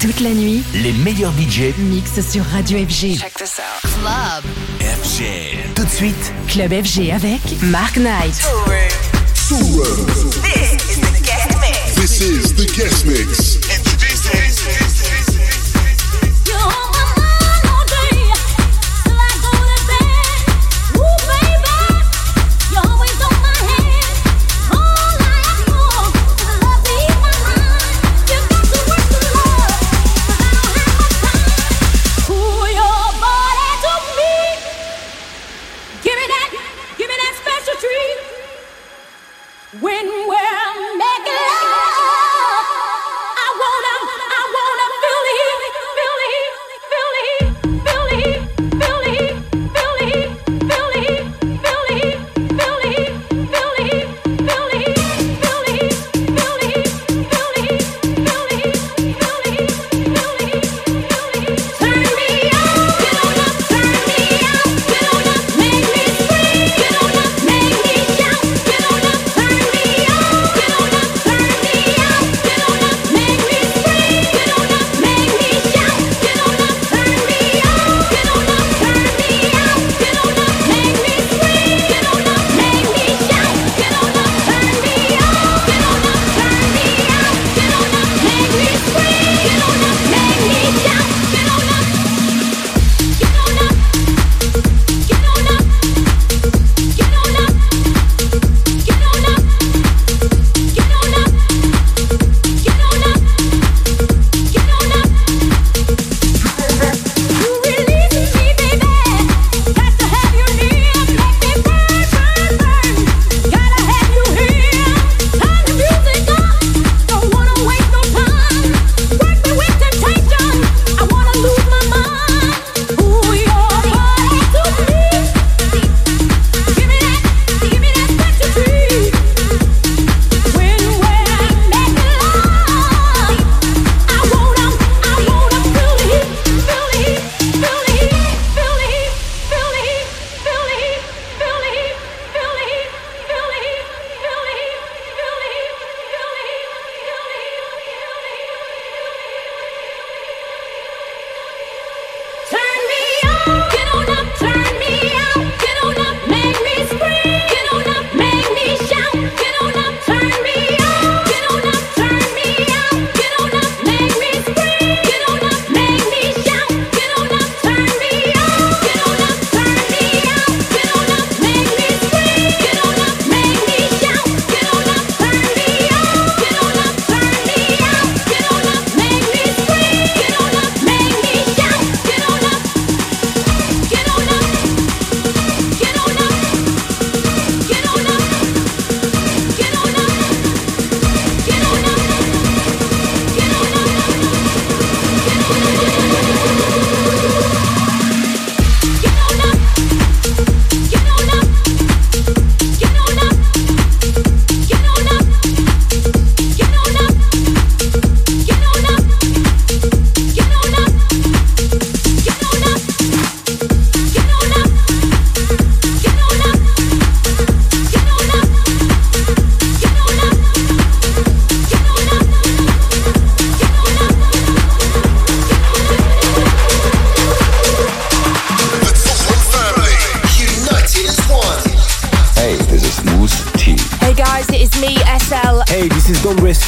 Toute la nuit, les meilleurs budgets mixent sur Radio FG. Check this out. Club FG. Tout de suite, Club FG avec Mark Knight. This is the guest mix. This is the guest mix.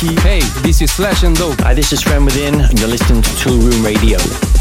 Hey, this is Sllash & Doppe. Hi, this is Friend Within, and you're listening to Toolroom Radio.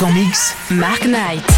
En mix Mark Knight.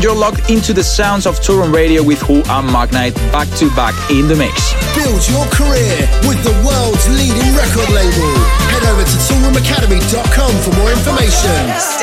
And you're locked into the sounds of Toolroom Radio with Who I'm Magnite back to back in the mix. Build your career with the world's leading record label. Head over to toolroomacademy.com for more information.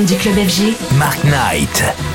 Du club FG, Mark Knight.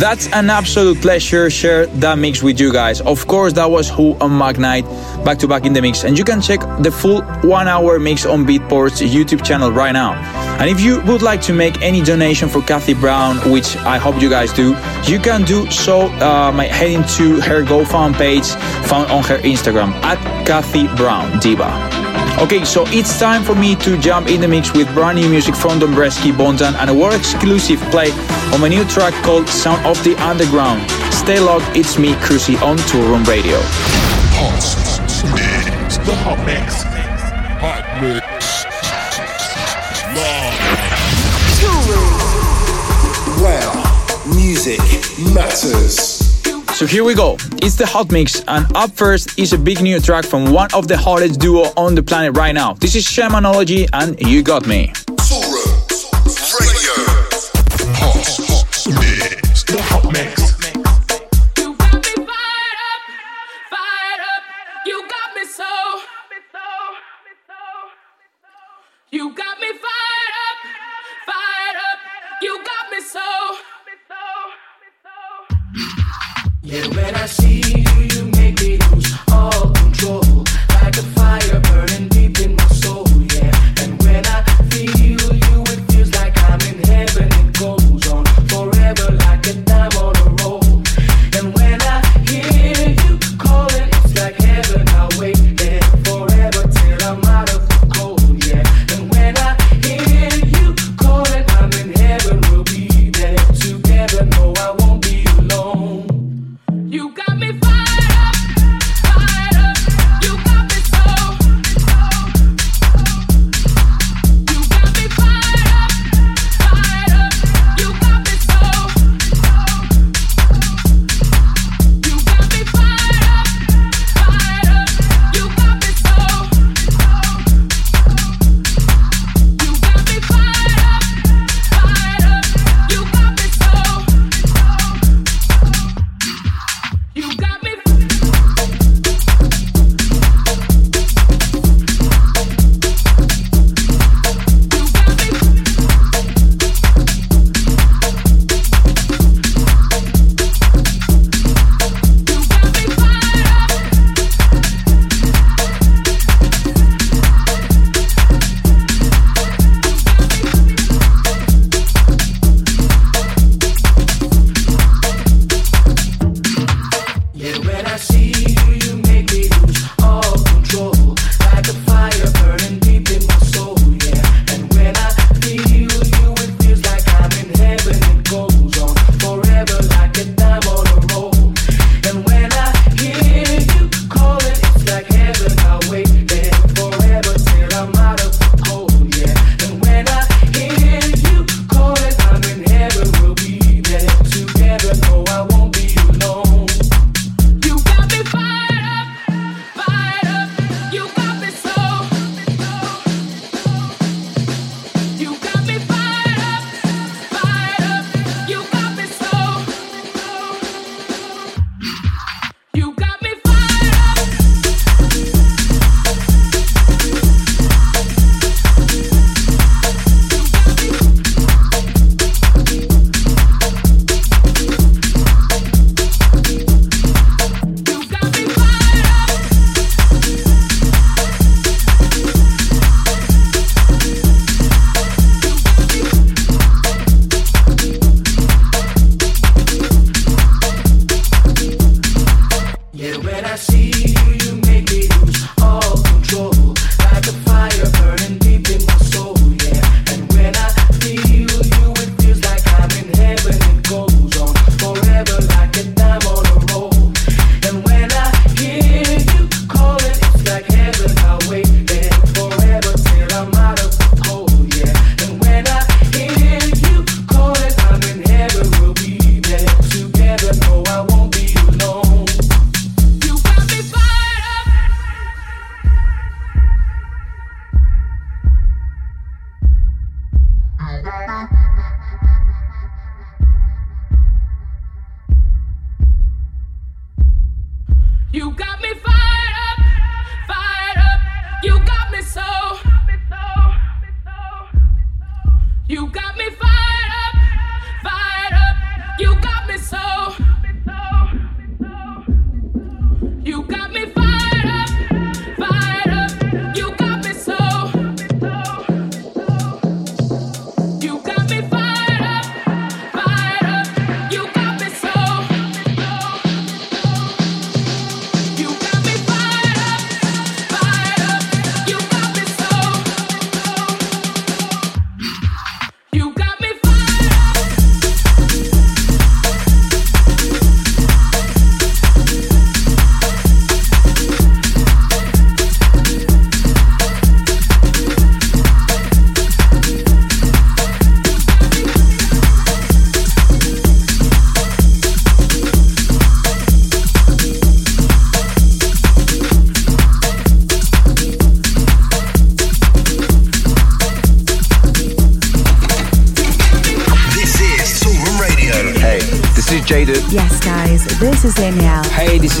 That's an absolute pleasure share that mix with you guys. Of course, that was Who on Magnite, back to back in the mix. And you can check the full one hour mix on Beatport's YouTube channel right now. And if you would like to make any donation for Kathy Brown, which I hope you guys do, you can do so uh, by heading to her GoFund page found on her Instagram at Kathy Brown Diva. Okay, so it's time for me to jump in the mix with brand new music from Dombresky, Bontan, and a world exclusive play on my new track called Sound of the Underground. Stay locked, it's me, Cruzy, on Toolroom Radio. The hot mix. Hot mix. Where music matters. So here we go. It's the hot mix, and up first is a big new track from one of the hottest duo on the planet right now. This is Shamanology and You Got Me.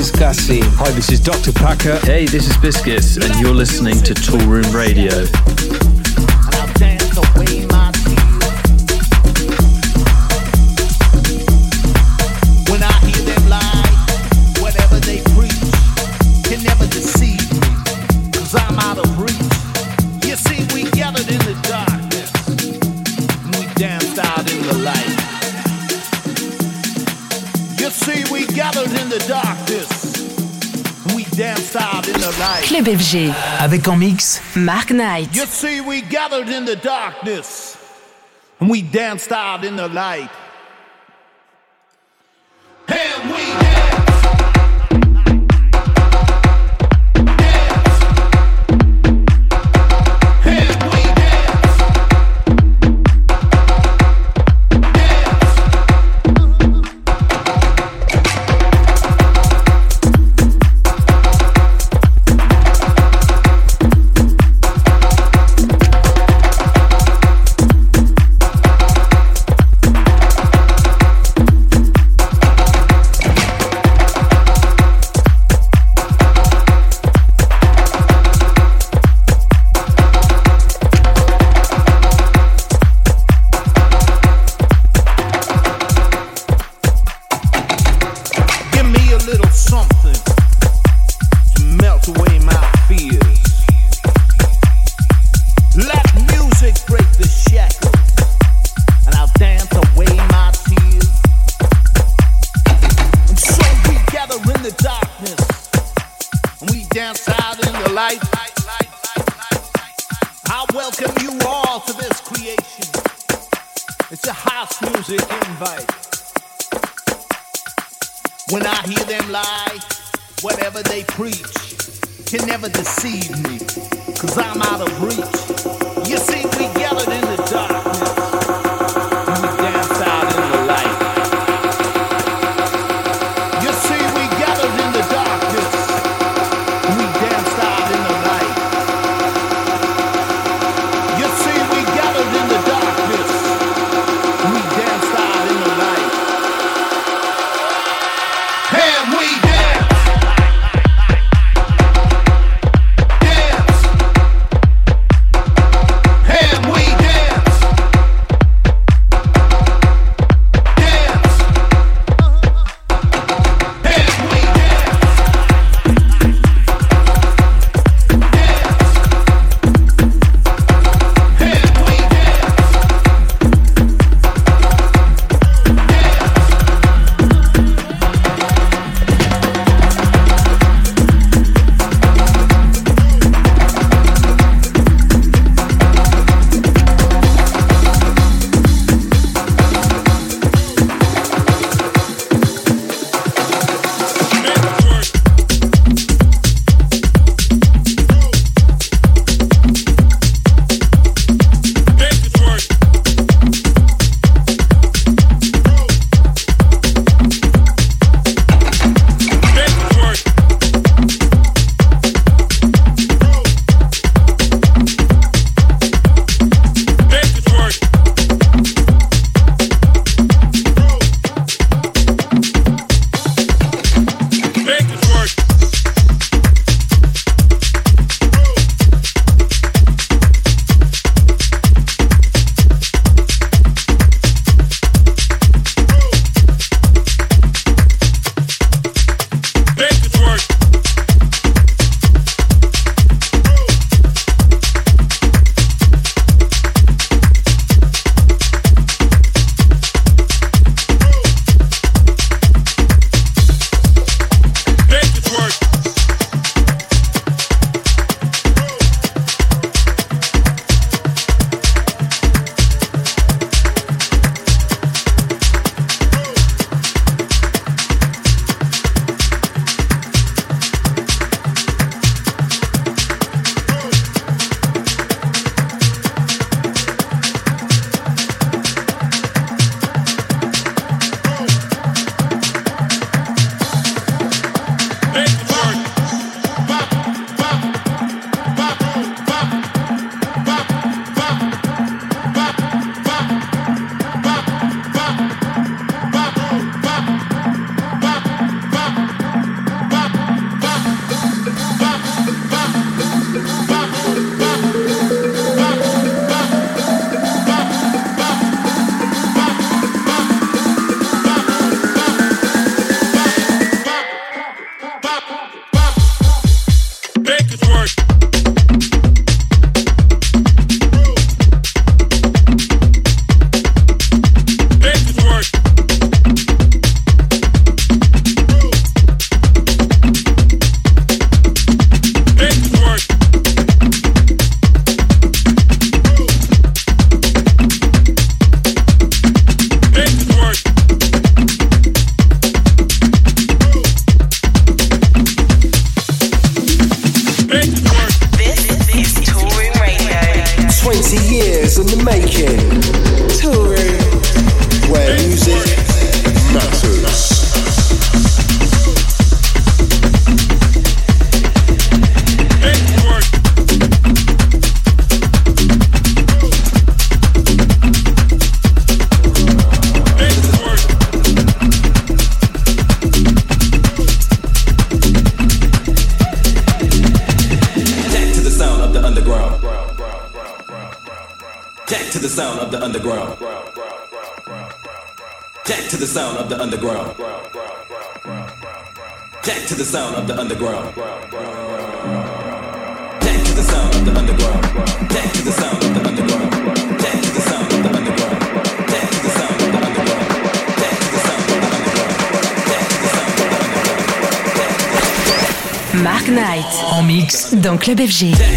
Is Cassie. Hi, this is Dr. Packer. Hey, this is Biscits, and you're listening to Toolroom Radio. Club FG. Avec en mix Mark Knight. You see, we gathered in the darkness and we danced out in the light. Club.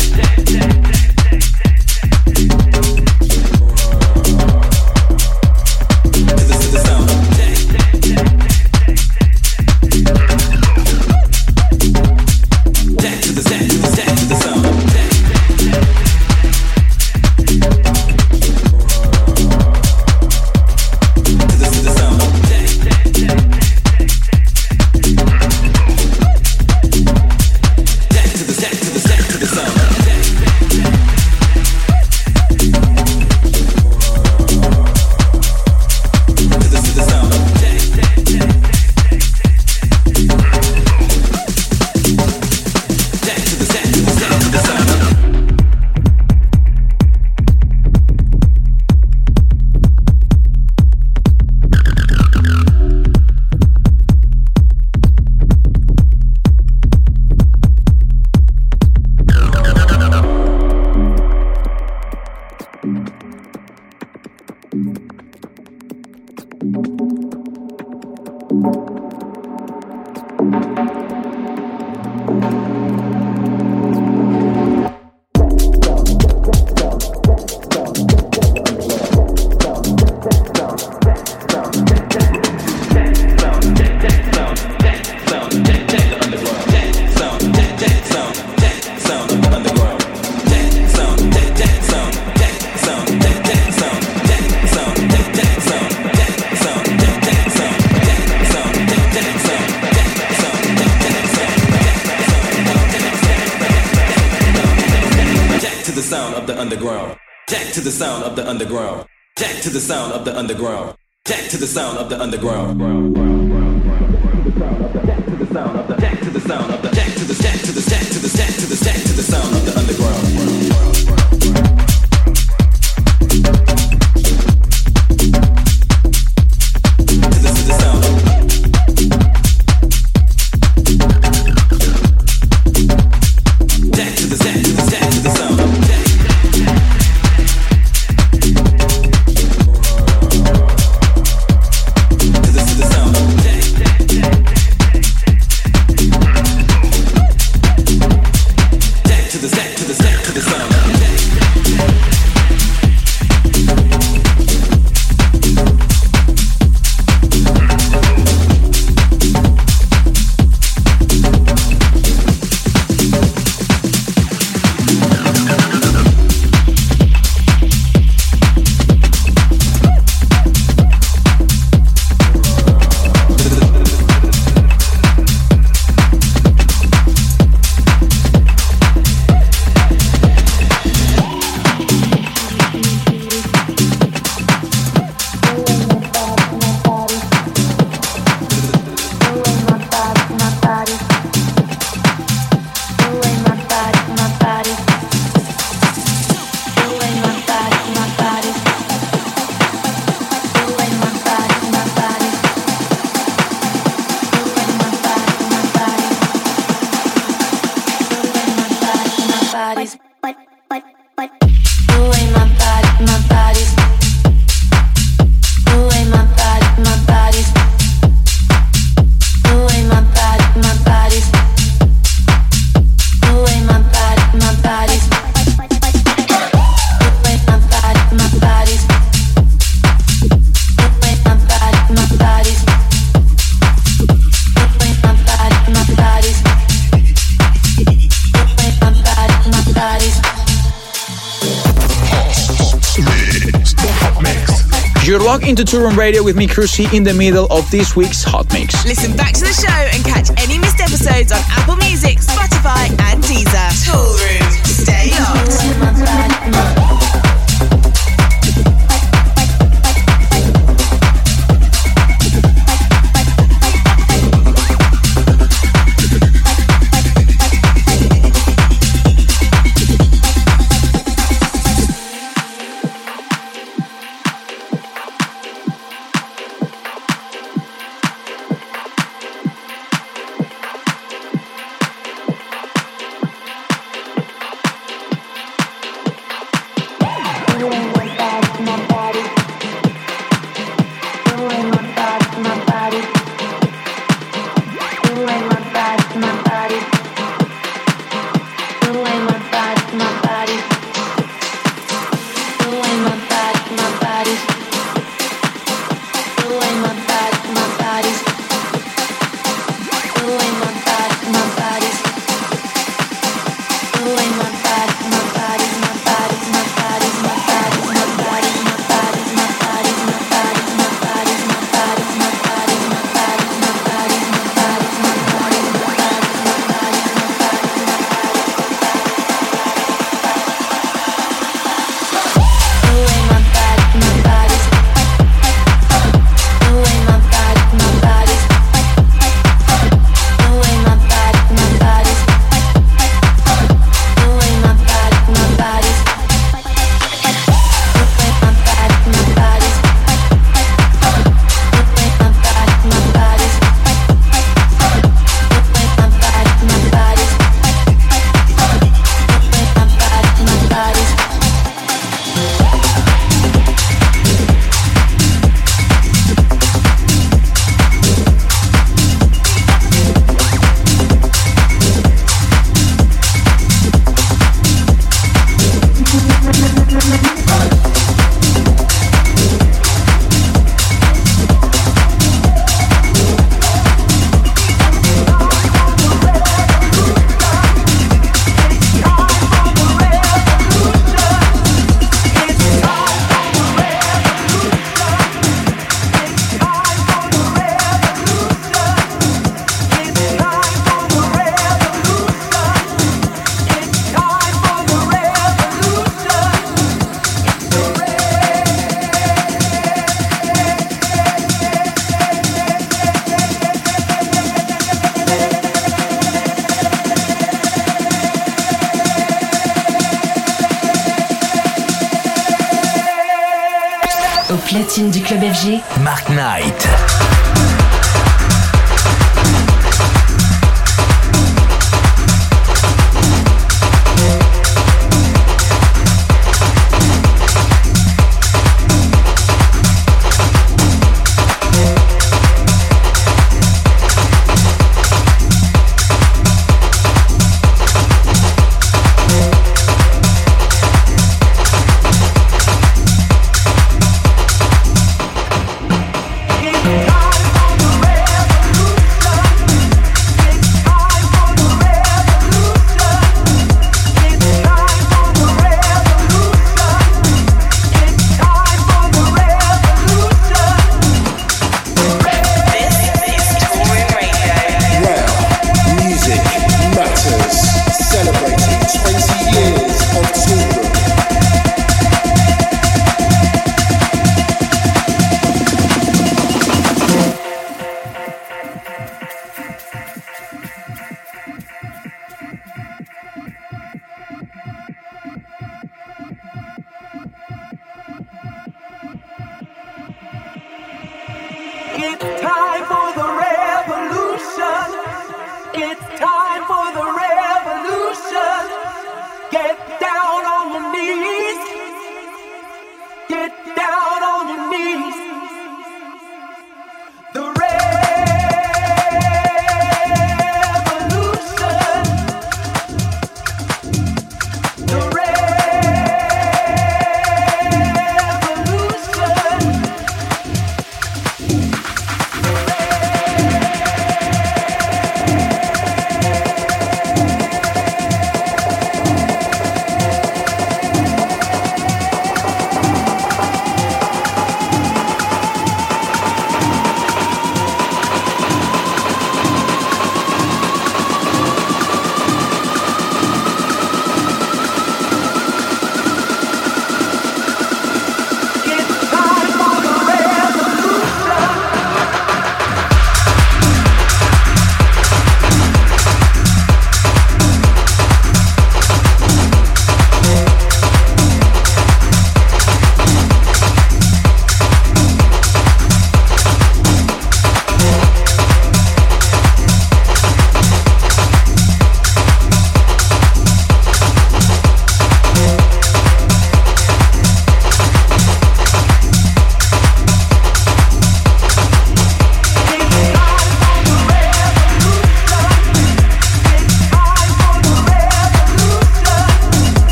Into Toolroom Radio with me, Cruzy, in the middle of this week's Hot Mix. Listen back to the show and catch any missed episodes on Apple Music, Spotify, and Deezer. Toolroom, stay locked.